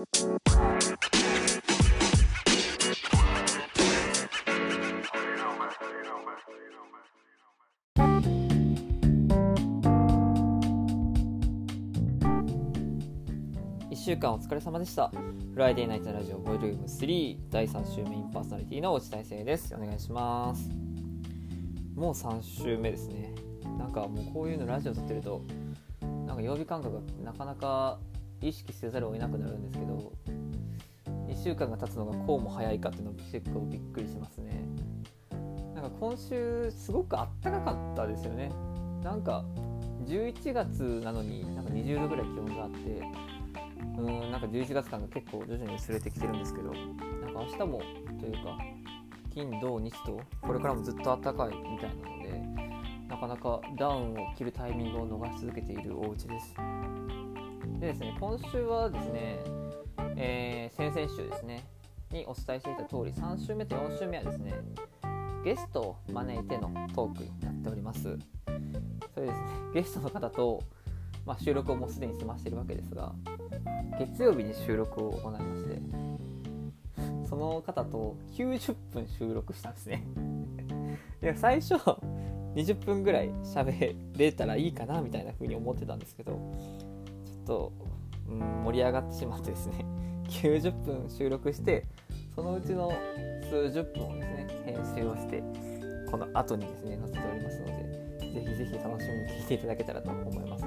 1週間お疲れ様でした。フライデーナイトラジオボイルーム3第3週メインパーソナリティの内大成です。お願いします。もう3週目ですね。なんかもうこういうのラジオ撮ってると、なんか曜日感覚がなかなか意識せざるを得なくなるんですけど、1週間が経つのがこうも早いかっていうの結構びっくりしますね。なんか今週すごくあったかかったですよね。なんか11月なのになんか20度ぐらい気温があって、うんなんか11月間が結構徐々に薄れてきてるんですけどなんか明日もというか金土日とこれからもずっと暖かいみたいなのでなかなかダウンを着るタイミングを逃し続けているお家ですでですね今週はですね、えー先々週ですねにお伝えしていた通り3週目と4週目はですねゲストを招いてのトークになっております。それですねゲストの方と、まあ、収録をもうすでに済ましているわけですが月曜日に収録を行いましてその方と90分収録したんですね。いや最初20分ぐらい喋れたらいいかなみたいな風に思ってたんですけどと、うん、盛り上がってしまってですね 90分収録してそのうちの数十分をですね編集をしてこの後にですね載せておりますのでぜひぜひ楽しみに聞いていただけたらと思います。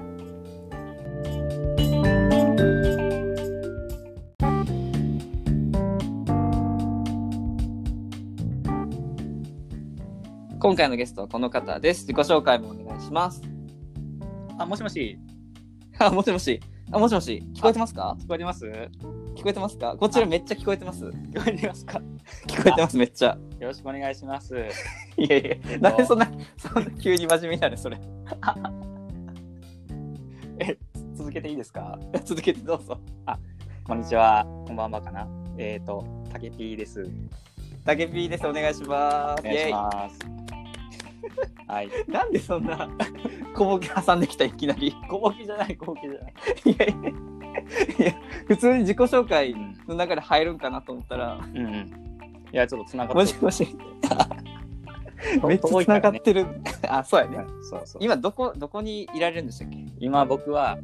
今回のゲストはこの方です。自己紹介もお願いします。あ、もしもし、あもしもしあもしもし聞こえてますか？聞こえてます。聞こえてますか？こちらめっちゃ聞こえてます？聞こえてますか？聞こえてますめっちゃ。よろしくお願いします。いやいやなんでそんなそんな急に真面目になるそれ。続けていいですか？続けてどうぞ。こんにちは。こんばんはかな。えっ、ー、と、たけぴーです。たけぴーです。お願いします。お願いします。はい。なんでそんな小ボケ挟んできたいきなりい小ボケじゃない、小ボケじゃない。やいやいや普通に自己紹介の中で入るんかなと思ったらうんうん。いや、ちょっとつながってもしもしめっちゃ繋がってる、あそうやねね。そうそう。今どこどこにいられるんでしたっけ？今僕は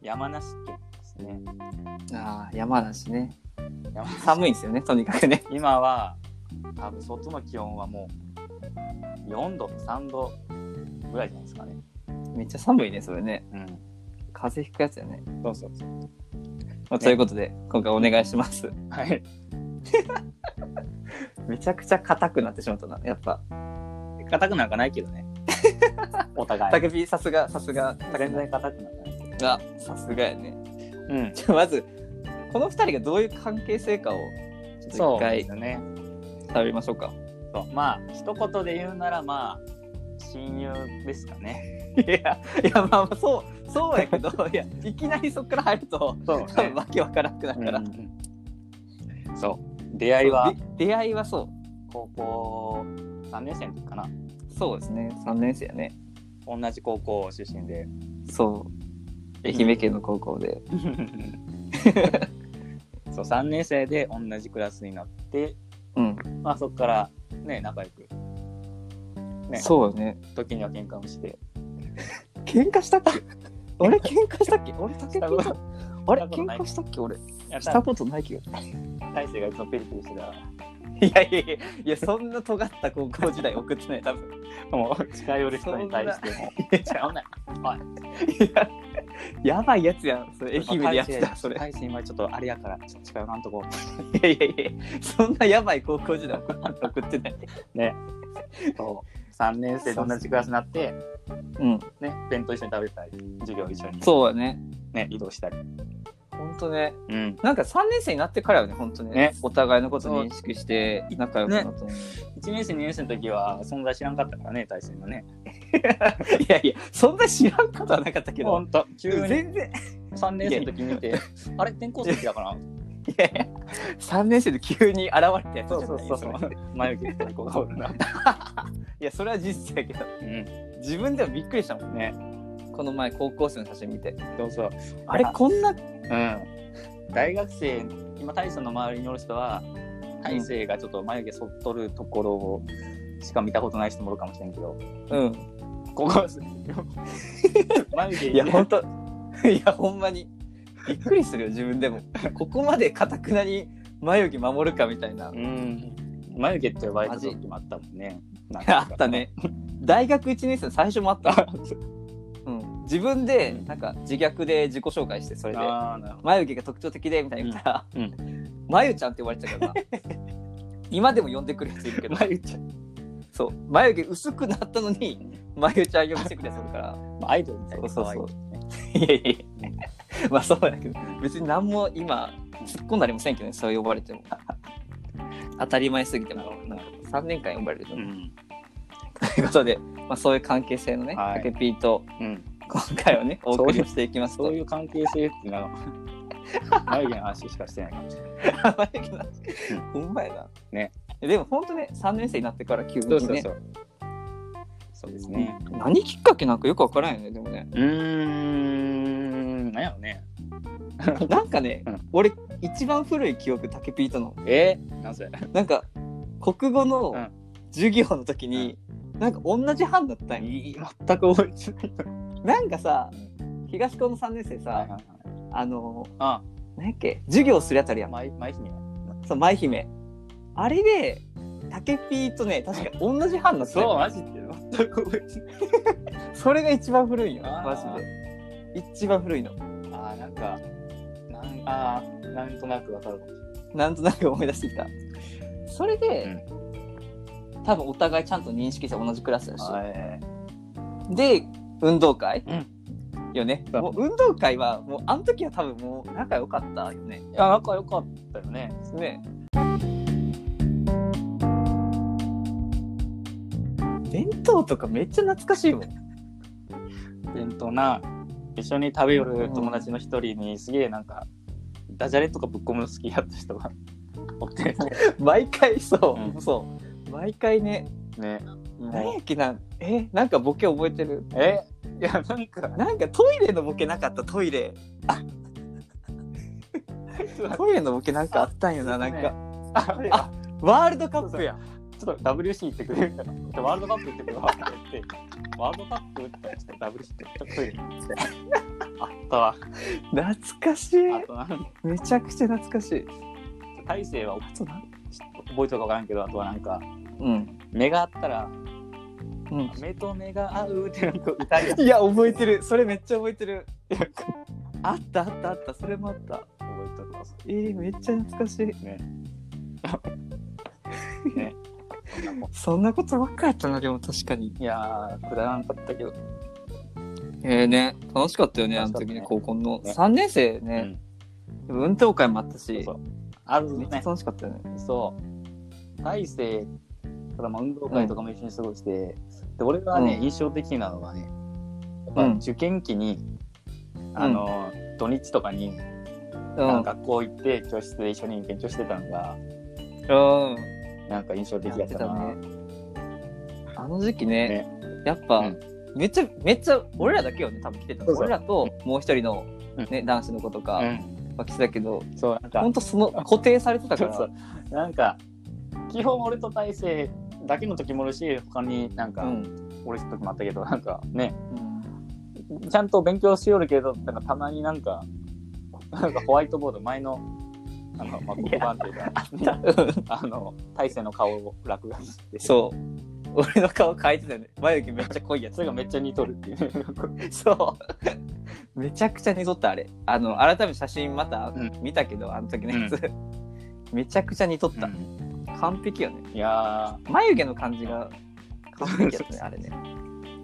山梨県ですね。ああ山梨ね山梨寒いんですよねとにかくね今は、多分外の気温はもう4度、3度ぐらいじゃないですかね。めっちゃ寒いねそれねうん。風邪ひくやつやね、そうそうそう。まあ、ということで今回お願いします はい。めちゃくちゃ硬くなってしまったなやっぱ硬くなんかないけどね。お互い。たけぴさすがさすが全然硬くなんかないけど。あさすがやねうん。じゃあまずこの二人がどういう関係性かをちょっとそうで一回ね。喋りましょうかそうまあ一言で言うならまあ親友ですかね。いやいやまあまあそうそうやけどいやいきなりそこから入るとそう多分わけわからなくなるから、うんそう。出会いは。で出会いはそう。高校3年生の時かな。そうですね。3年生やね。同じ高校出身で。そう。愛媛県の高校で、そう3年生で同じクラスになって、うん、まあそこからね仲良くね。そうよね。時には喧嘩もして。喧嘩したっけ？俺喧嘩したっけ？俺たけぴしたことあれ喧嘩したっけ？俺。したことない気が大勢がいつもペリペリしてた。いやいやいやいやそんな尖った高校時代送ってない。多分。もう近寄る人に対しても。い。ややばいやつやん。それ愛媛でやってたそれ。大勢今ちょっとあれやから、ちょっと近寄らんとこ。いやいやいやそんなやばい高校時代送ってない。ね。そう。3年生と同じクラスになって、うん。ね、弁当一緒に食べたり、授業一緒に、そうやね。ね、移動したり。ほんとね。うん。なんか3年生になってからよね本当ねね。お互いのこと認識して仲良くなったの、1年生、2年生の時は存在知らんかったからね、大勢のね。いやいやそんな知らんことはなかったけど。ほんと、急に。全然。3年生の時見て、あれ、転校生だから？いやいや。3年生で急に現れたやつじゃないそう。そうそう。眉毛とこがおるな。いやそれは事実やけどうん。自分でもびっくりしたもんね。この前高校生の写真見てそうそう。あれこんなうん。大学生、今、大勢の周りにおる人は、大勢がちょっと眉毛剃っとるところをしか見たことない人もおるかもしれんけど、うんここ、眉毛いや本当いやほんまにびっくりするよ自分でもここまでかたくなに眉毛守るかみたいなうん。眉毛って呼ばれた時もあったもんね。なんか。あったね。大学1年生の最初もあった、うん、自分でなんか自虐で自己紹介してそれで。ああ、なるほ眉毛が特徴的でみたいに言ったらうん。う 「眉ちゃん」って呼ばれてたからな。今でも呼んでくるやついるけど。ど眉ちゃん。そう。眉毛薄くなったのに眉ちゃん呼びしてくるやつから。アイドルみたいな。そうそうそう。可いやいや。まあそうだけど別に何も今突っ込んだりもせんけどねそう呼ばれても。当たり前すぎても。なんか3年間呼ばれると、うん。ということで、まあ、そういう関係性のね、はいタケピーとうん。今回はねお送りをしていきますとそういう関係性っていうのは、眉毛の話しかしてないかもしれない。眉毛の話ほんまやなねでも本当ね3年生になってから急にねそうそうそう。そうですね。何きっかけなんかよくわからんよねでもねうーん、なんやろね。なんかね、うん俺一番古い記憶タケピーとのえ？ー、なんそれ。なんか国語のうん。授業の時に、なんか同じ班だったんよいい全く覚えてない。なんかさ東高の3年生さ、はいはいはい。あのあ、何やっけ授業するやつあるやん。舞、舞姫。そう舞姫。あれでタケピーとね確か同じ班だったそう、よマジで。全く覚えてない。それが一番古いんよあーマジで。一番古いの。あー、なんか、なんあーなんとなくわかるかもしれなんとなく思い出してきたそれで、多分お互いちゃんと認識して同じクラスだし、ない。で運動会、うん。よね。もう運動会はもうあの時は多分もう仲良かったよね。いや、仲良かったよね。ね。弁当とかめっちゃ懐かしいもん。弁当な、一緒に食べよる友達の一人に、すげえなんか、ダジャレとかぶっ込むの好きやった人がおって、毎回そう、うん。そう。毎回ね。ね。何やっけな。えなんかボケ覚えてる。え？いや、なんか、なんかトイレのボケなかった？トイレ。トイレのボケなんかあったんよななんか。ああワールドカップや。ちょっと WC 行ってくれ。るから、ワールドカップ行ってくるわ。って言って、ワールドカップって言って WC ってトイレ。あったわ。懐かしい。めちゃくちゃ懐かしい大勢はそうな覚えてるか分からんけど、あとはなんか、うん目があったら、うん目と目が合うってなんか歌。いや覚えてるそれめっちゃ覚えてるあったあったあったそれもあった覚えてるわ。えー、めっちゃ懐かしいね。ね。そんなことばっかやったなでも確かにいやー、くだらんかったけど。えー、ね楽しかったよねあの時ね高校のね3年生うね、ん。運動会もあったしそうそう。あるめっちゃね。楽しかったよね。そう。大勢、ただまあ運動会とかも一緒に過ごして、で、俺がね、うん。印象的なのはね、やっぱうん。受験期に、あの、土日とかに、学校行って教室で一緒に勉強してたのが、うん。なんか印象的だったな。やってあの時期ねね。やっぱ、うん。めっちゃめっちゃ俺らだけよね多分来てたの。そうそう。俺らともう一人の、うん。ね男子の子とか。うん。は来てたけど、そう、なんかほん、とその固定されてたから。そう。なんか、基本俺と大勢だけの時もあるし、他になんか、うん。俺の時もあったけど、なんかね、うん。ちゃんと勉強しよるけど、なんかたまになんか、なんかホワイトボード、前の、あの、まあ、黒板っていうか、あの、大勢の顔を落書きして、そう俺の顔変えてたよ。ね眉毛めっちゃ濃いやつそれがめっちゃ似とるっていう。ね。そう。めちゃくちゃ似とったあれ。あの改めて写真またうん。見たけど、あの時のやつ、めちゃくちゃ似とった、うん。完璧よね。いや眉毛の感じが完璧やったね。あれね。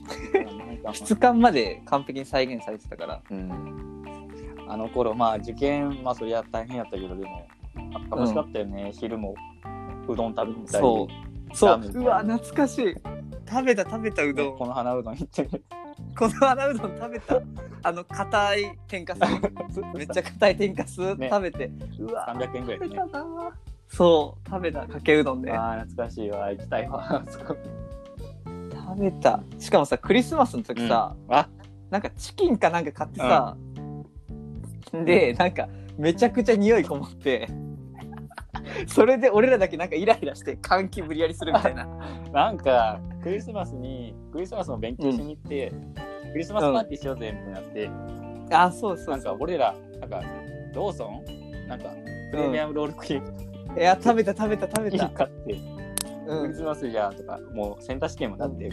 質感まで完璧に再現されてたから。うん、あの頃、まあ受験、まあそりゃ大変やったけど、でも、楽しかったよね、昼もうどん食べたり、そうそう。うわ懐かしい。食べた食べたうどん。この花うどん行って、この穴うどん食べた。あの硬い天かす。めっちゃ硬い天かす。ね。食べて、うわ300円ぐらいでね。食べた。な。そう食べたかけうどんねああ、懐かしいわ、行きたいわ。食べた。しかもさクリスマスの時さ、あ。なんかチキンかなんか買ってさ、でなんかめちゃくちゃ匂いこもって それで俺らだけなんかイライラして換気無理やりするみたいな。なんかクリスマスにクリスマスの勉強しに行って、クリスマスパーティーしようぜってなって、あそうそうなんか俺らなんかローソン？なんかプレミアムロールクリーム？いや食べた食べた食べた、買って、うん。クリスマスじゃとかもうセンター試験もだっても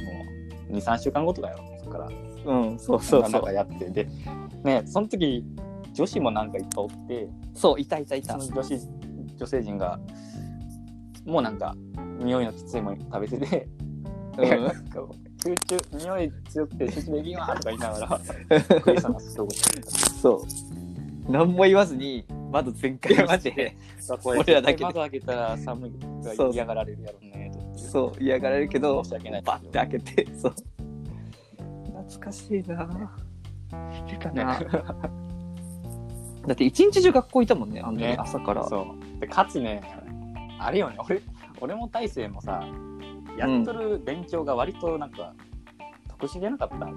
う23週間後とかよそっから。うん、そうそうそう。やって。でねその時女子もなんかいっぱいおってそういたいたいた。女子女性陣がもうなんか匂いのきついもの食べてて、うん。なんか集中匂い強くて集中できんわとか言いながら クリスマス過ごしてそう。何も言わずに窓全開にして俺らだけで。窓開けたら寒いが嫌がられるやろうねと。そう嫌がられるけど申し訳ないバッて開けてそう。懐かしいな。てかなだって一日中学校いたもんねあの時ね。朝から。そうでかつねあれよね俺俺も大勢もさやっとる勉強が割となんか特殊じゃなかった？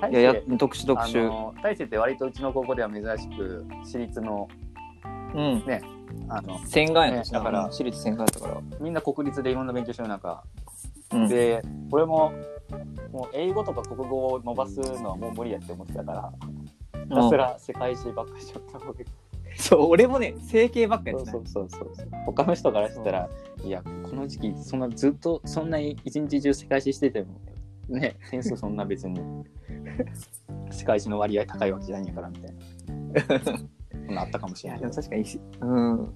大いやや勢特殊特あ殊の大勢って割とうちの高校では珍しく私立のうん。あの洗顔やねだから私立洗顔やったから。みんな国立でいろんな勉強してる中、うん。で俺ももう英語とか国語を伸ばすのはもう無理やって思ってたからひたすら世界史ばっかりしちゃったわけ そう俺もね整形ばっかやってたそうそうそうそう。他の人からしたらいやこの時期そんなずっとそんな一日中世界史しててもね点数そんな別に 世界史の割合高いわけじゃないんやからみたいな。なあったかもしれない。でも確かにうん。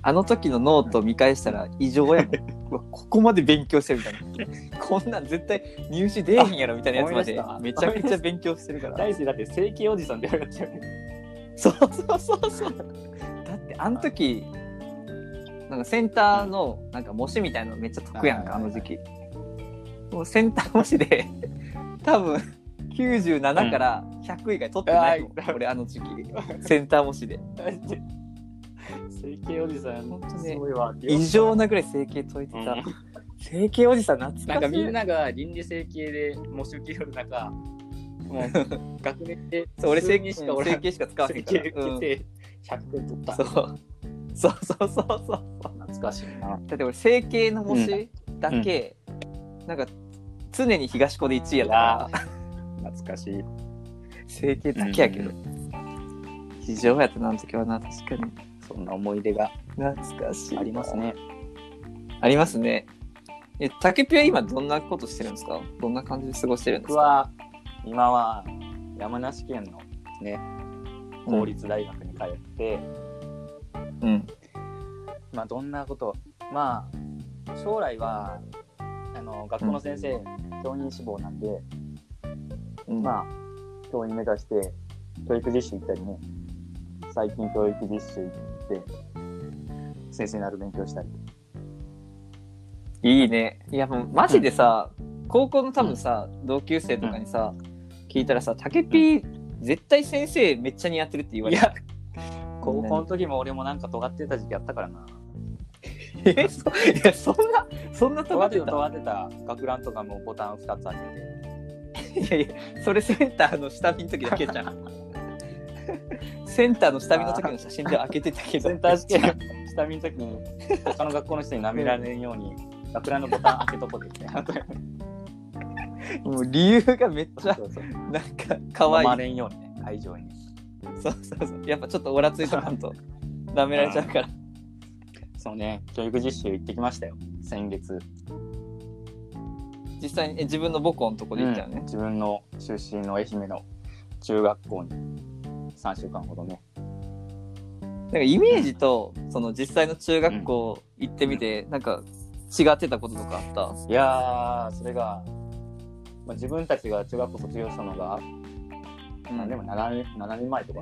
あの時のノート見返したら異常やもん。ここまで勉強してるみたいな。こんなん絶対入試出えへんやろみたいなやつまでめちゃくちゃ勉強してるから。大勢だって整形おじさんって言われてる。よねそうそうそうそう。だってあの時なんかセンターのなんか模試みたいなのめっちゃ得やんかあの時期。もうセンター模試で 多分97から100以外取ってないもん、う。ん俺あの時期。センター模試で。整形おじさんほんとねすごいわ。異常なぐらい整形解いてた、うん。整形おじさん懐かしい。なんかみんなが倫理整形で模試受けよる中もう 学年でそう俺整数人しかおらん整形しか使わへ整んから、形受けて100点取った、うんそう。そうそうそうそう。懐かしいな。だって俺整形の模試だけ、なんか常に東高で1位やったから懐かしい。整形だけやけど、非常やったなあの時はな確かに。そんな思い出が懐かしいありますね。ありますね。え竹ピは今どんなことしてるんですか？どんな感じで過ごしてるんですか？僕は今は山梨県のね公立大学に通って、うん。まあどんなことまあ将来はあの学校の先生、教員志望なんでうん。まあ教員目指して教育実習行ったりね最近教育実習行って先生になる勉強したり。いいね。いやもうマジでさ、高校の多分さ、同級生とかにさ、聞いたらさ竹ピ絶対先生めっちゃ似合ってるって言われる。いや。高校の時も俺もなんか尖ってた時期あったからな。えそいやそんなそんな尖尖っててったた尖ってた。学ランとかもボタン2つ開けて。いやいやそれセンターの下見の時だけじゃん。センターの下見の時の写真では開けてたけど。センター試験下見の時に他の学校の人に舐められんように学ランのボタン開けとこうって言ってもう理由がめっちゃそうそうなんか可飲ま愛いれんようにね会場に。そうそうそう。やっぱちょっとオラついとかんと舐められちゃうから。そうね。教育実習行ってきましたよ。先月。実際にえ自分の母校のとこで行ったよね。うん、自分の出身の愛媛の中学校に。3週間ほどね。なんかイメージとその実際の中学校行ってみて、なんか違ってたこととかあっいやーそれが、まあ、自分たちが中学校卒業したのが、た何でも 7, 年7年前とか。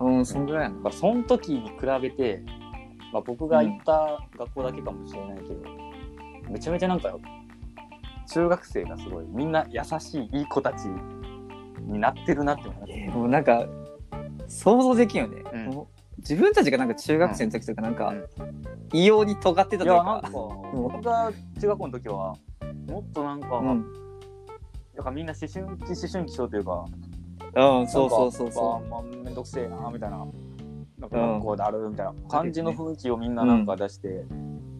うんそんぐらいやな。まあ、その時に比べて、まあ、僕が行った学校だけかもしれないけど、めちゃめちゃなんか中学生がすごいみんな優しいいい子たちになってるなって思いますえーもうなんか想像できんよね、うん。自分たちがなんか中学生の時とかなんか、うん。異様に尖ってたといういやなんか か僕が中学校の時はもっとなんか、うん、なんかみんな思春期思春期症というかうん、そうそうそうそまあまあ、めんどくせえなみたいな。なんか学校であるみたいな感じの雰囲気をみんななんか出して、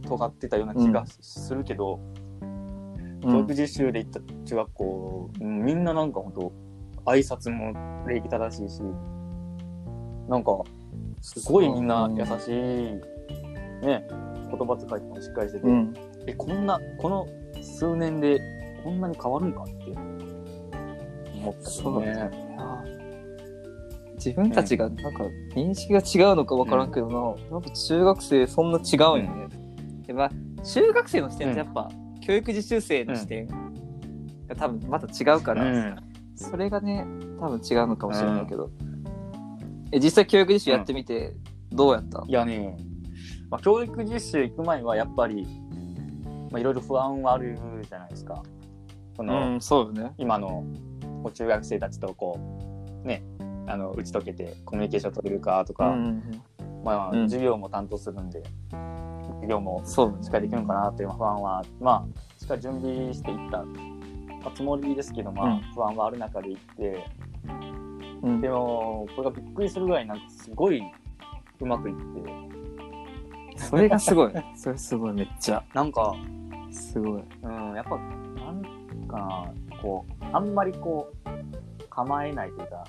尖ってたような気がするけど、教育実習で行った中学校、うんみんななんか本当挨拶も礼儀正しいし、なんか、すごいみんな優しい、ね、言葉遣いもしっかりしてて、うん。え、こんな、この数年でこんなに変わるんかって思ったけね。自分たちがなんか認識が違うのか分からんけどな、やっぱ中学生そんな違うんよね、でまあ中学生の視点とやっぱ、教育実習生の視点が多分また違うから、うん。それがね多分違うのかもしれないけど、え実際教育実習やってみてどうやった、いやね、まあ、教育実習行く前はやっぱり、まあ、いろいろ不安はあるじゃないですか。その、うんそうよね。今の中学生たちとこう、ね、あの打ち解けてコミュニケーション取れるかとか、うんまあ、うん。授業も担当するんで、授業もしっかりできるのかなっていう不安は、まあ、しっかり準備していったつもりですけど、まあ、うん。不安はある中で行って、うん。でも、これがびっくりするぐらい、なんかすごいうまくいって、それがすごい。それすごいめっちゃ。なんか、すごい。うん、やっぱ、かな、こう、あんまりこう、構えないというか、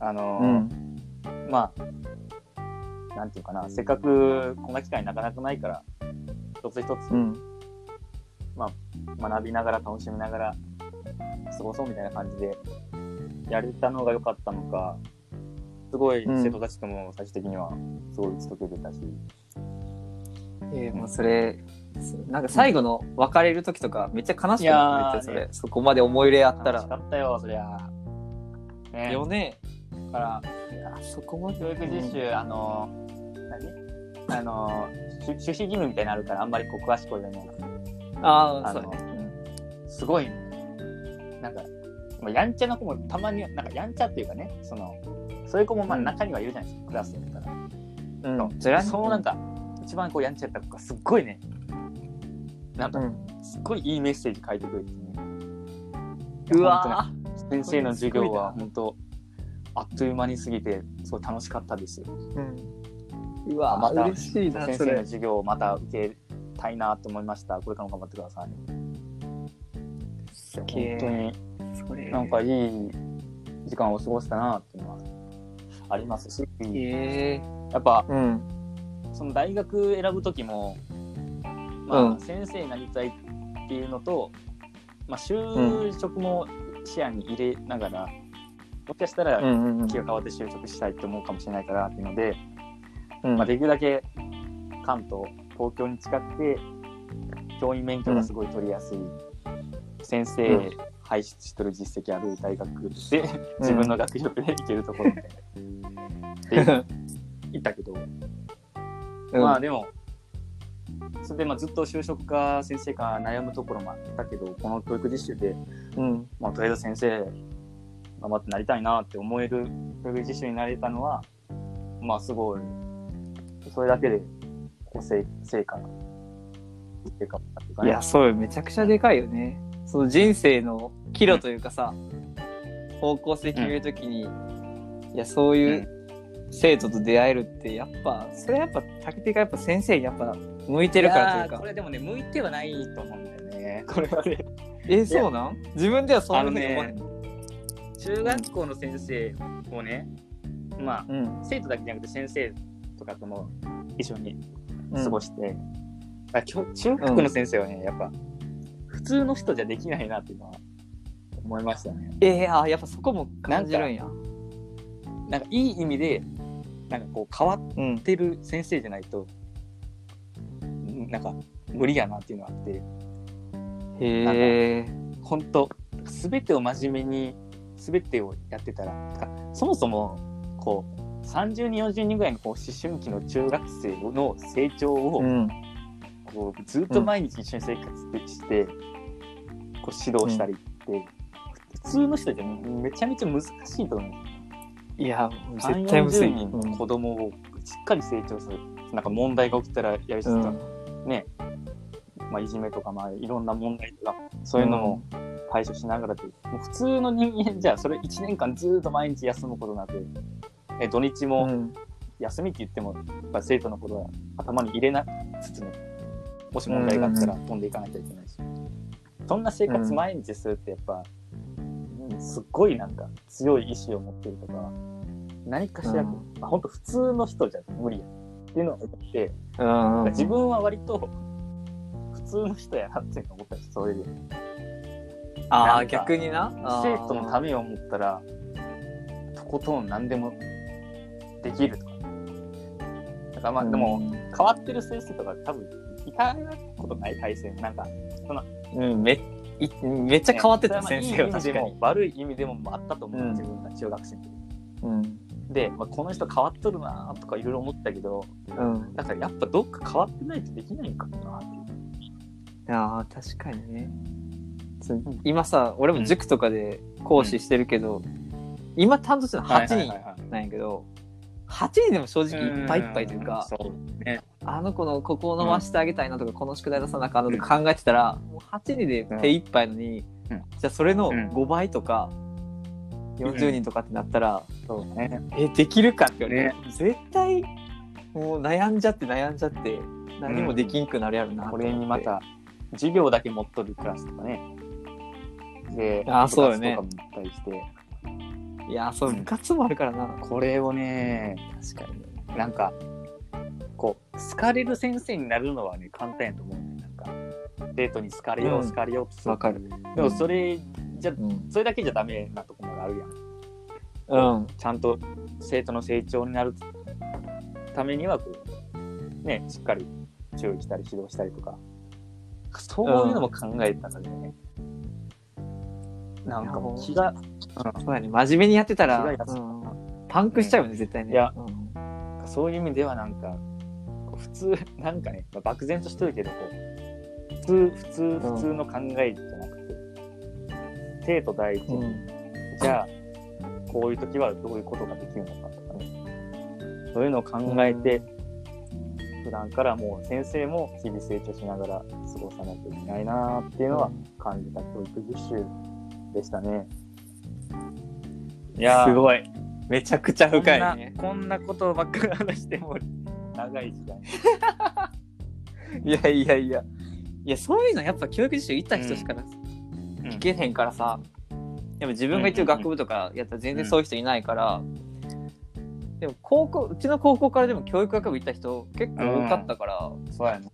あのーうん。まあ、なんていうかな、せっかくこんな機会なかなかないから、一つ一つうん。学びながら楽しみながら過ごそうみたいな感じでやれたのが良かったのか、すごいうん。生徒たちとも最終的にはすごい打ち解けてたし、えー、もうそれなんか最後の別れる時とかめっちゃ悲しくなってそれ、そこまで思い入れあった楽しからったよ、そりゃ。ね。よね。だから、そこまで。教育実習、あの、何？あの、し守秘義務みたいなのあるから、あんまりこう詳しくは言えない。ああそうだね、すごい、なんか、まあ、やんちゃな子もたまに、なんかやんちゃっていうかね、その、そういう子もまあうん。中にはいるじゃないですか、クラスだったら。うん。う。んそそのなんか、一番こうやんちゃやった子がすっごいね、なんかう、ん。すっごいいいメッセージ書いてくれてね。うわ先生の授業は本当、あっという間に過ぎて、すごい楽しかったです。ーうん。うわまた先生の授業をまた受けたいなと思いました。これからも頑張ってください。本え当になんかいい時間を過ごしたなっていうのはありますし、えやっぱうん。その大学選ぶ時も、まあ、うん。先生になりたいっていうのと、まあ、就職も視野に入れながら、もしかしたら気が変わって就職したいと思うかもしれないからっていうので、うん。まあ、できるだけ関東東京に近くて教員免許がすごい取りやすい、先生うん輩出しとる実績ある大学で、自分の学力で行けるところみたいな。で行ったけど、うん。まあでもそれでまあずっと就職か先生か悩むところもあったけどこの教育実習で、うん。まあ、とりあえず先生頑張ってなりたいなって思える教育実習になれたのはまあすごいそれだけでこう成成果が成果っていうか。ねいやそうよ。めちゃくちゃでかいよね。その人生の岐路というかさ、方向性決めるときに、いやそういう生徒と出会えるってやっぱそれはやっぱ竹手がやっぱ先生にやっぱ向いてるからというか。これでもね向いてはないと思うんだよね。これはね。えそうなん？自分ではそうに思わへんの、中学校の先生をねまあうん。生徒だけじゃなくて先生とかとも一緒にうん。過ごして、あきょ中学の先生はね、やっぱ普通の人じゃできないなっていうのは思いましたね。えー、あやっぱそこも感じるんや。なんかいい意味でなんかこう変わっうんてる先生じゃないとんなんか無理やなっていうのがあってへえ本当全てを真面目に全てをやってたらかそもそもこう30人40人ぐらいのこう思春期の中学生の成長を、うんこうずっと毎日一緒に生活して、こう指導したりって、普通の人じゃめちゃめちゃ難しいと思う。いや絶対むずい、人の子供をしっかり成長する。なんか問題が起きたらやりつつ、うんね、まあ、いじめとか、まあ、いろんな問題とか、そういうのも対処しながらで、もう普通の人間 じゃ、それ1年間ずっと毎日休むことなく、え土日もうん。休みって言っても、やっぱ生徒のことは頭に入れなつつね、もし問題があったら飛んでいかなきゃいけないし、そんな生活毎日するってやっぱ、うんすっごいなんか強い意志を持ってるとか、何かしら、うん。まあ、本当普通の人じゃ無理やっていうのを思って、うん自分は割と普通の人やなって思ったんです、それで。ああなんか逆にな。生徒のためめを思ったら、とことん何でもできるとか。だからまあでも、変わってる先生とか多分いたことない体制なんか、うんめいめっちゃ変わってた、ね先生は確かに。も悪い意味でもあったと思う、うん。自分が中学生の時。うんで、まあ、この人変わっとるなとかいろいろ思ったけどうん。だからやっぱどっか変わってないとできないんかもなっていう。あー確かにね。つ今さ俺も塾とかで講師してるけど、今担当してるの8人はいはいはいはい。なんやけど、8人でも正直いっぱいいっぱいというか、そうね。あの子のここを伸ばしてあげたいなとか、この宿題出さなあかんなとか考えてたら、もう8人で手一杯のに、うん。じゃあそれのうん。5倍とか、40人とかってなったら、そうね。えできるかって言われて、絶対もう悩んじゃって悩んじゃって何もできんくなるやろなとこ思って、れにまた授業だけ持っとるクラスとかね。であーそうよね。とかも行ったりして。いやそう部活もあるからな。これをね確かになんかこう好かれる先生になるのはね簡単やと思うね。なんか生徒に好かれよう、うん。好かれようとする。わかる。でもそれじゃうん、それだけじゃダメなところがあるやん。うん、ちゃんと生徒の成長になるためにはこうねしっかり注意したり指導したりとか。そういうのも考えたらね、なんかもう気が、そうやね。真面目にやってたら、うん。パンクしちゃうよね、絶対ね。いやうん。そういう意味ではなんか普通なんかね、まあ漠然としてるけどこう普通普通ん普通の考えじゃなくて、生徒第一に、うん。じゃあこういう時はどういうことができるのかとかね。そういうのを考えて、普段からもう先生も日々成長しながら過ごさなきゃいけないなっていうのは感じた教育実習でしたね。いやーすごい。めちゃくちゃ深い。ねこんなこんなことばっかり話しても長い時間。いやいやいや。いやそういうのやっぱ教育実習行った人しかうん聞けへんからさ、やっぱ自分が行ってる学部とかやったら全然そういう人いないから、でも高校うちの高校からでも教育学部行った人結構多かったから、そうやね。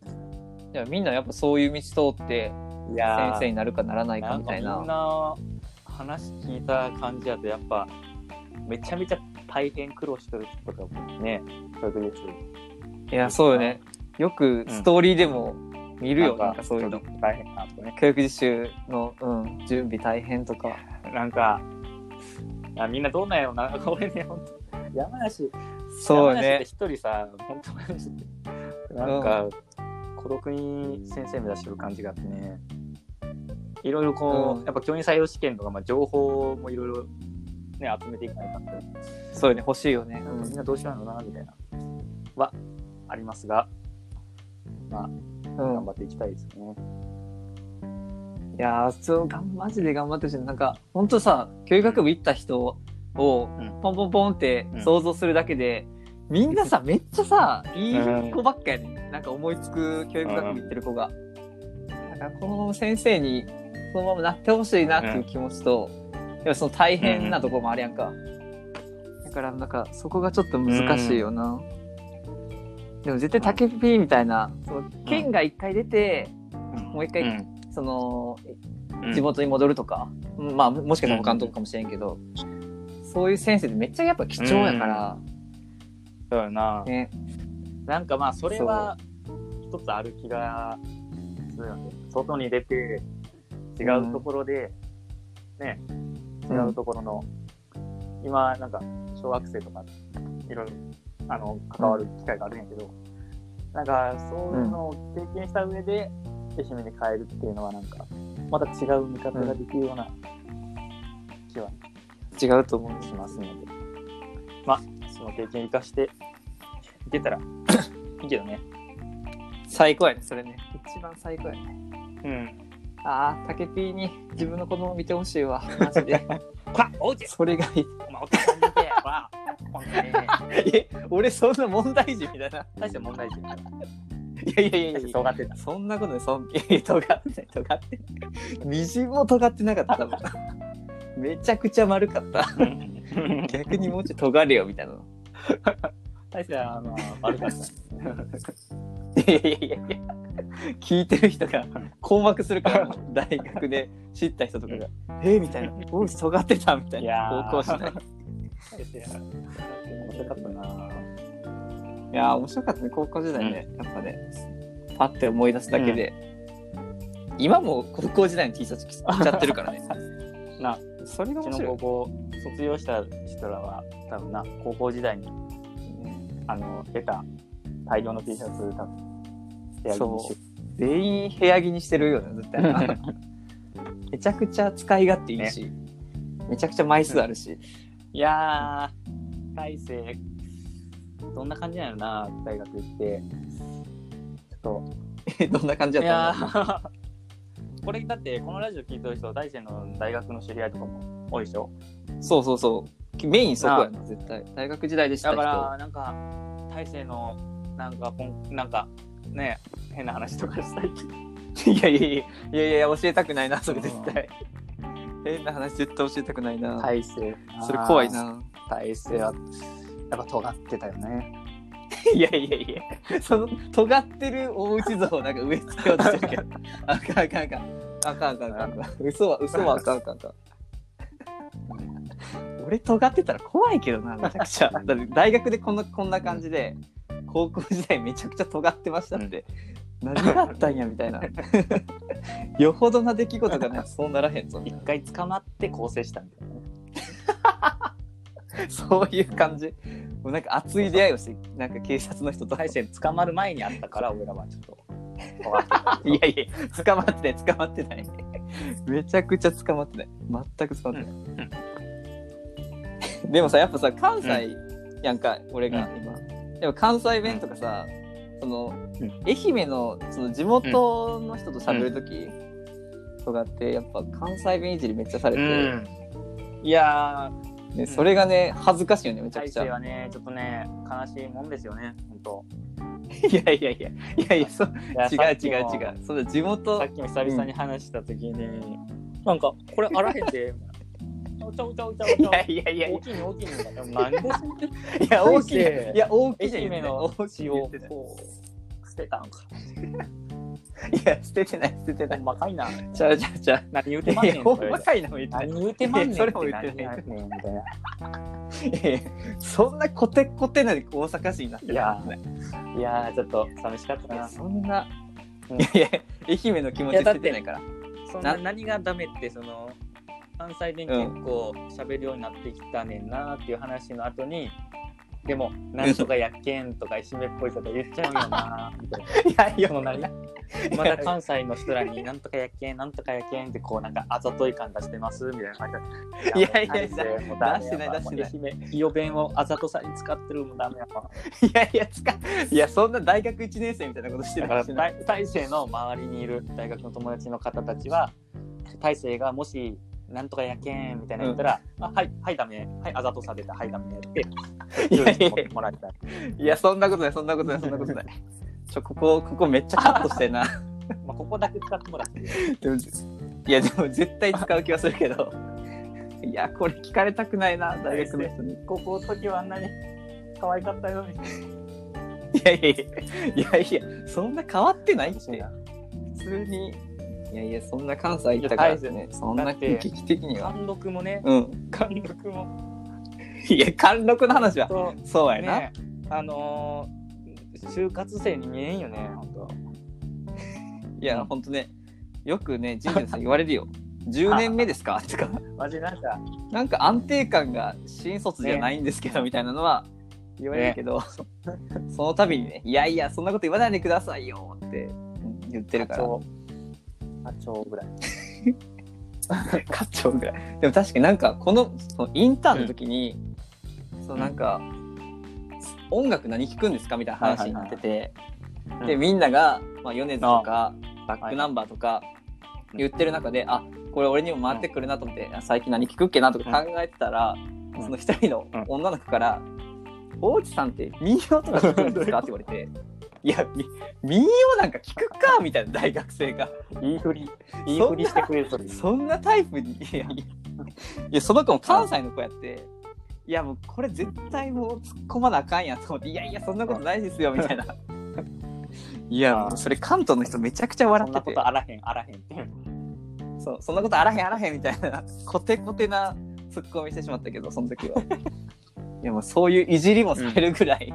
いやみんなやっぱそういう道通っていやー先生になるかならないかみみたいな。んな話聞いた感じだとやっぱめちゃめちゃ大変苦労してる人とかもね、教育実習いやそうよね。よくストーリーでも見るよ、なんかそういうの。大変なとかね。教育実習の、うん、準備大変とか。なんか、いやみんなどうなんやろな。俺ね、ほんと。山梨、そうね。一人さ、本当なんか、孤独に先生目指してる感じがあってね、いろいろこう、うん。やっぱ教員採用試験とか、まあ、情報もいろいろね、集めていかないかんと、そうよね欲しいよね、みんなどうしようやろうな、みたいな、は、ありますが、まあ、うん。頑張っていきたいですね。いやーそうがんマジで頑張ってほしい。なんか本当さ教育学部行った人をうん。ポンポンポンってうん想像するだけで、みんなさ めっちゃさいい子ばっかやね、ん、なんか思いつく教育学部行ってる子が、だからこのまま先生にそのままなってほしいなっていう気持ちと、やっぱその大変なところもあるやんか、だからなんかそこがちょっと難しいよな、でも絶対竹ピーみたいなその県が一回出て、もう一回うん。そのうん。地元に戻るとか、うんまあもしかしたら他のとこかもしれんけど、そういう先生ってめっちゃやっぱ貴重やから、そうやな。ね。なんかまあそれは一つある気がするよね。外に出て違うところで、ね、違うところの、今なんか小学生とかいろいろあの関わる機会があるんやけど、なんかそういうのを経験した上で愛媛に帰るっていうのはなんかまた違う見方ができるような気は違うと思うしますので、まあその経験生かしていけたら いいけどね。最高やねそれね。一番最高やね。うん。ああ竹ピーに自分の子供見てほしいわ。マジで。それがいい。まあ、お父さん見て、わ、本当に。え俺そんな問題児みたいな。大して問題児。いやいやいやいや。尖ってた。そんなことない。そんいや尖ってない。尖ってない。みじんも尖ってなかった多分 めちゃくちゃ丸かった。逆にもうちょい尖れよみたいな。の大してあの悪かった。いやいやいやいや。聞いてる人が困惑するから大学で知った人とかが「えみたいな「おい尖ってた」みたいな。ー。高校時代面白かったな。いやー面白かったね高校時代ね、やっぱね。パッて思い出すだけで、今も高校時代の T シャツ着ちゃってるからね。な、それがうちの面白い高校卒業した人らは多分な高校時代にあの出た大量の T シャツ多分部屋着にし全員部屋着にしてるよね絶対。な めちゃくちゃ使い勝手いいし、めちゃくちゃ枚数あるし、いやー大勢どんな感じなのな大学行って。ちょっ どんな感じとだったの？いやー これだってこのラジオ聞いてる人大勢の大学の知り合いとかも多いでしょ？そうそうそう。メインそこやな絶対。大学時代でした人。だからなんか大勢のなんかこんなんかね変な話とかしたい いやいやいやいやいや教えたくないなそれ絶対変な話絶対教えたくないな、大勢。それ怖いな。大勢はやっぱ尖ってたよね。いやいやいや。その尖ってる大内像をなんか植え付けようとしてるけど。あかんあかんあかん。あかんあかんあかん。あかん。嘘は嘘はあかんあかんあかん。俺尖ってたら怖いけどなめちゃくちゃ。だって大学でこんなこんな感じで高校時代めちゃくちゃ尖ってましたって、何があったんやみたいな。よほどな出来事がね そうならへんぞ一回捕まって更生したんだよね。そういう感じ。もうなんか熱い出会いをしてなんか警察の人と。大勢捕まる前にあったから俺らはちょっと。いやいや、捕まってない、捕まってない。めちゃくちゃ捕まってない。全く捕まってない。でもさ、やっぱさ、関西やんか、俺が今。でも関西弁とかさ、その、うん。愛媛のその地元の人と喋るときとかって、やっぱ関西弁いじりめっちゃされて、いやでそれがね、恥ずかしいよね、めちゃくちゃ。勢はねちょっとね悲しいもんですよね本当。いやいやいや、いやいや、そういや違う違う違う。その地元さっ、きも久々に話した時に、なんかこれあらへんでみたいなちゃうちゃうちゃうちゃういやいやいや。いや大きいの。大きいの。みたいななんでいや、大きい。いや、大きい愛媛の。大きい血を捨てたんかいや、捨ててない、捨ててない。細かいなちゃうちゃうちゃう。何言うてまんいや、ほねんそれんまかいなも言って。何言うてまんねんそれも言ってないみたいなそんなコテコテな大阪市になっていやね。いやーちょっと寂しかったなそんな、うんいやいや、愛媛の。気持ち捨ててないから。そんな何がダメってその関西弁結構喋るようになってきたねんなっていう話の後に、でも なんとかやっけんとか締めっぽいこと言っちゃうよなみたいな。いやいや、その何まだ関西の人らになんとかやっけんなんとかやっけんってこうなんかあざとい感出してますみたいな。感じいやいや大勢もう出してない出してない伊予弁をあざとさに使ってるもんダメやわいやいや、つか、いや、そんな大学1年生みたいなことしてだからるかしない。大大勢の周りにいる大学の友達の方たちは大勢がもしなんとかやけんみたいな言ったら、あはいはいダメはいあざとさ出たはいダメっていやもらいたいいや、そんなことない、そんなことない、そんなことない。ちょ、ここ、ここめっちゃカットしてんな。まあここだけ使ってもらってでもいや、でも絶対使う気はするけど。いや、これ聞かれたくないな、大学の人に。い高校の時はあんなに可愛かったよみたいやいやいや、いやいや、そんな変わってないって。な普通に。いやいや、そんな関西行ったからね、そんな危機的には。貫禄もねうん。貫禄もいや、貫禄の話は。とそうやな。ねあのー、就活生に見えんよね本当いや、ほんとね、よくね、ジンさん言われるよ。10年目ですか？とか、マジなんかなんか安定感が新卒じゃないんですけど、みたいなのは言われるけど、その度にね、いやいや、そんなこと言わないでくださいよってうん言ってるから。課長ぐらい。課長ぐらい。でも確かになんか、このそのインターンの時に、そうなんか、音楽何聴くんですかみたいな話になってて、いはいはい。で、みんなが、まあ、米津とか、バックナンバーとか言ってる中で、あ、これ俺にも回ってくるなと思って、あ最近何聴くっけなとか考えてたら、うん。その一人の女の子から「大内さんって民謡とか聞くんですか?」って言われて「いやみ民謡なんか聞くか」みたいな大学生が言い振り、言い振りしてくれるそれ。そんなタイプにいやいやいやその子も関西の子やって。いやもうこれ絶対もう突っ込まなあかんやんと思って「いやいやそんなことないですよ」みたいな。いやもうそれ関東の人めちゃくちゃ笑そんっててなことあらへん、あらへんっていう。そうそんなことあらへんあらへんみたいなコテコテなツッコミしてしまったけどその時は いやもうそういういじりもされるぐらい、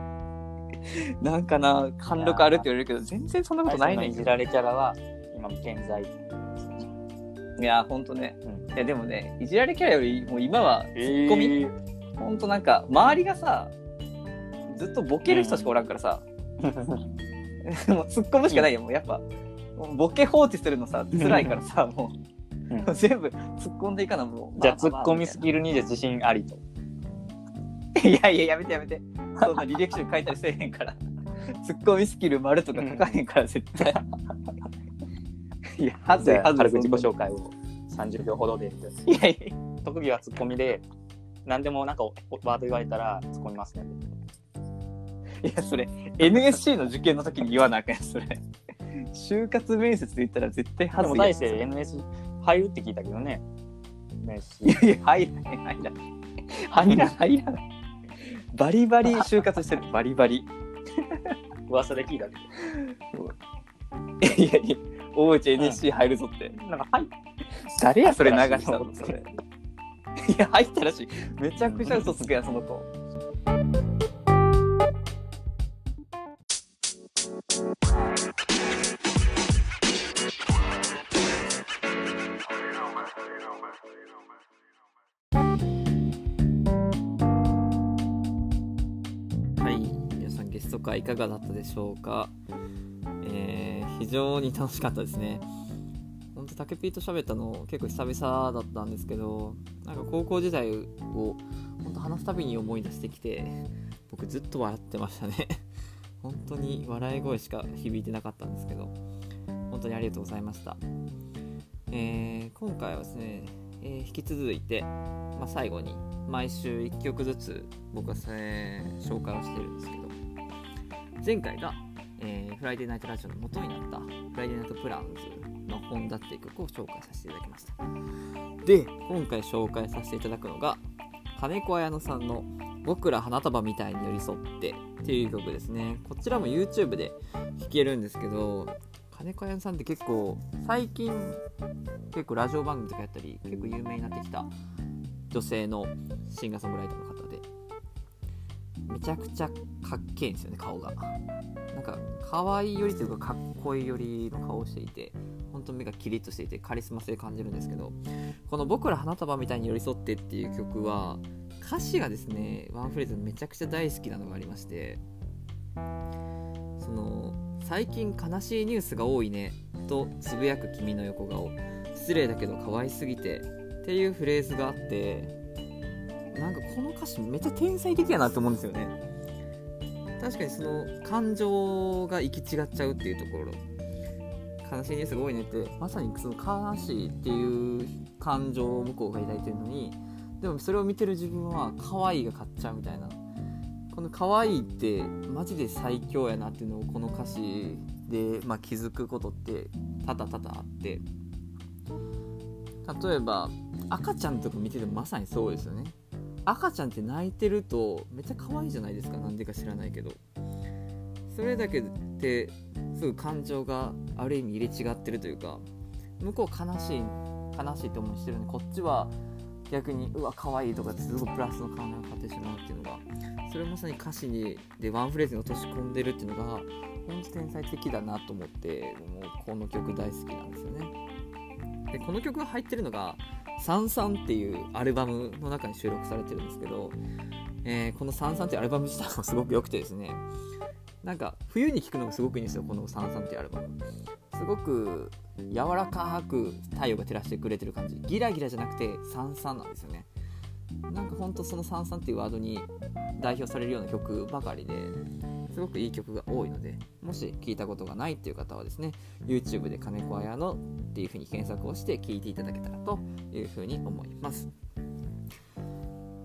なんかな貫禄あるって言われるけど全然そんなことないねんいじられキャラは、今も健在。いやほんとね。うん。いやでもねいじられキャラよりもう今はツッコミ、えほんとなんか周りがさずっとボケる人しかおらんからさ、ーもう突っ込むしかないよもうやっぱ。もうボケ放置するのさ辛いからさもう、うん。全部突っ込んでいかなもう。じゃあ、ツッコミスキルにじゃ自信ありと。いやいや、やめてやめて。そんな履歴書に書いたりせえへんから。ツッコミスキル丸とか書かへんから、絶対。いや、はずいはずい。軽く自己紹介を30秒ほどで。いやいや、特技はツッコミで、何でもなんかワード言われたら突っ込みますね。いや、それ、NSC の受験の時に言わなあかんやん、それ。就活面接で言ったら絶対はでずいやん。も大して NS 入るって聞いたけどね。ねいやいや、入らへん、入らへん。入らん、入らん。バリバリ就活してる、バリバリ。噂で聞いたけいやいや、大内 NSC 入るぞって。ど。なんか入っ誰やそれ流したの？それ。いや、入ったらしい。めちゃくちゃ嘘つくやん、その子。皆さんゲスト会いかがだったでしょうか、えー非常に楽しかったですね。ほんと、タケピーと喋ったの結構久々だったんですけど、なんか高校時代を本当話すたびに思い出してきて、僕ずっと笑ってましたね。本当に笑い声しか響いてなかったんですけど、本当にありがとうございました。えー今回はですね、えー引き続いて、まあ、最後に毎週1曲ずつ僕は、えー紹介をしてるんですけど前回が、えー Friday Night Radio の元になった Friday Night Plans の HONDA っていう曲を紹介させていただきました。で今回紹介させていただくのが金子綾乃さんの「僕ら花束みたいに寄り添って」っていう曲ですね。こちらも YouTube で聴けるんですけど金子綾乃さんって結構最近結構ラジオ番組とかやったり結構有名になってきた女性のシンガーソングライターの方めちゃくちゃかっけえんですよね顔が。なんか可愛いよりというかかっこいいよりの顔をしていて本当目がキリッとしていてカリスマ性感じるんですけどこの「僕ら花束みたいに寄り添って」っていう曲は歌詞がですねワンフレーズめちゃくちゃ大好きなのがありましてその最近悲しいニュースが多いねとつぶやく君の横顔。失礼だけど可愛すぎてっていうフレーズがあってなんかこの歌詞めっちゃ天才的やなと思うんですよね。確かにその感情が行き違っちゃうっていうところ。悲しいニュースが多いねって。まさにその悲しいっていう感情を向こうが抱いてるのに。でもそれを見てる自分は可愛いが勝っちゃうみたいな。この可愛いってマジで最強やなっていうのをこの歌詞で、まあ、気づくことって多々多々あって。例えば赤ちゃんとか見ててもまさにそうですよね。赤ちゃんって泣いてるとめっちゃ可愛いじゃないですか。なんでか知らないけど。それだけですぐ感情がある意味入れ違ってるというか向こう悲しい悲しいと思いしてるのにこっちは逆にうわ可愛いとかってすごいプラスの考えを買ってしまうっていうのがそれをまさに歌詞にでワンフレーズに落とし込んでるっていうのが本当天才的だなと思ってもうこの曲大好きなんですよね。でこの曲が入ってるのが「サンサン」っていうアルバムの中に収録されてるんですけど、えーこの「サンサン」っていうアルバム自体も すごく良くてですね。なんか冬に聴くのがすごくいいんですよこの「サンサン」っていうアルバム。すごく柔らかく太陽が照らしてくれてる感じ。ギラギラじゃなくてサンサンなんですよね。なんかほんとその「サンサン」っていうワードに代表されるような曲ばかりですごくいい曲が多いのでもし聞いたことがないっていう方はですね YouTube で金子綾乃っていう風に検索をして聞いていただけたらという風に思います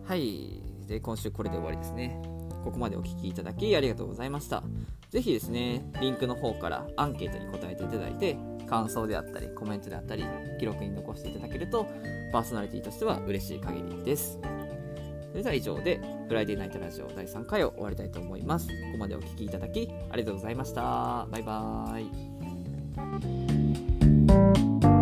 はい。で、今週これで終わりですね。ここまでお聞きいただきありがとうございました。ぜひですね、リンクの方からアンケートに答えていただいて、感想であったり、コメントであったり、記録に残していただけると、パーソナリティとしては嬉しい限りです。それでは以上で、フライデーナイトラジオ第3回を終わりたいと思います。ここまでお聴きいただきありがとうございました。バイバーイ。